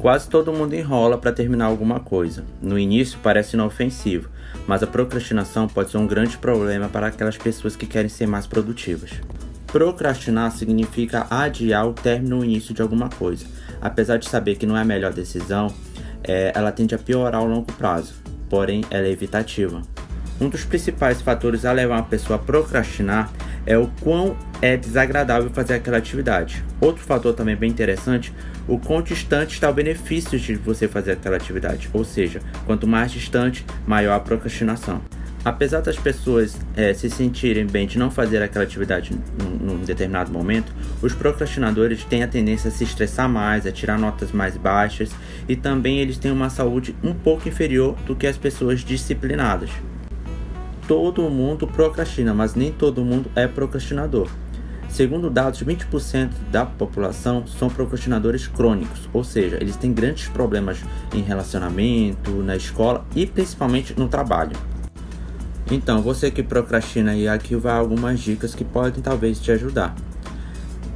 Quase todo mundo enrola para terminar alguma coisa. No início parece inofensivo, mas a procrastinação pode ser um grande problema para aquelas pessoas que querem ser mais produtivas. Procrastinar significa adiar o término ou início de alguma coisa. Apesar de saber que não é a melhor decisão, é, ela tende a piorar ao longo prazo, porém ela é evitativa. Um dos principais fatores a levar uma pessoa a procrastinar é o quão é desagradável fazer aquela atividade. Outro fator também bem interessante, o quão distante está o benefício de você fazer aquela atividade, ou seja, quanto mais distante, maior a procrastinação. Apesar das pessoas é, se sentirem bem de não fazer aquela atividade num, num determinado momento, os procrastinadores têm a tendência a se estressar mais, a tirar notas mais baixas e também eles têm uma saúde um pouco inferior do que as pessoas disciplinadas todo mundo procrastina, mas nem todo mundo é procrastinador. Segundo dados, 20% da população são procrastinadores crônicos, ou seja, eles têm grandes problemas em relacionamento, na escola e principalmente no trabalho. Então, você que procrastina e aqui vai algumas dicas que podem talvez te ajudar.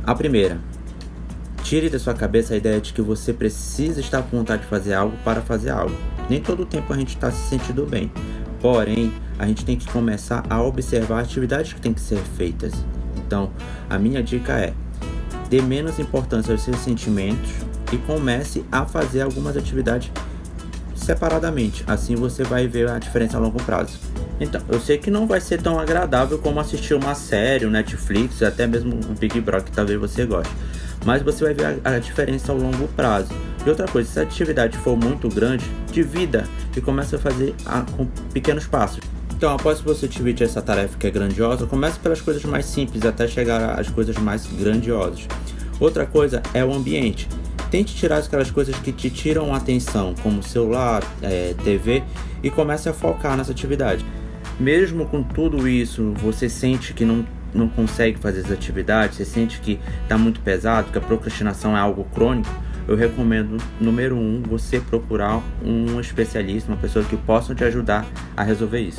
A primeira, tire da sua cabeça a ideia de que você precisa estar com vontade de fazer algo para fazer algo. Nem todo o tempo a gente está se sentindo bem. Porém, a gente tem que começar a observar atividades que têm que ser feitas. Então, a minha dica é: dê menos importância aos seus sentimentos e comece a fazer algumas atividades separadamente. Assim você vai ver a diferença a longo prazo. Então, eu sei que não vai ser tão agradável como assistir uma série, o Netflix, até mesmo o Big Brother, que talvez você goste. Mas você vai ver a, a diferença ao longo prazo. E outra coisa, se a atividade for muito grande, divida e comece a fazer a, com pequenos passos. Então, após você divide essa tarefa que é grandiosa, comece pelas coisas mais simples até chegar às coisas mais grandiosas. Outra coisa é o ambiente. Tente tirar aquelas coisas que te tiram a atenção, como celular, é, TV, e comece a focar nessa atividade. Mesmo com tudo isso, você sente que não, não consegue fazer as atividades, você sente que está muito pesado, que a procrastinação é algo crônico, eu recomendo, número um, você procurar um especialista, uma pessoa que possa te ajudar a resolver isso.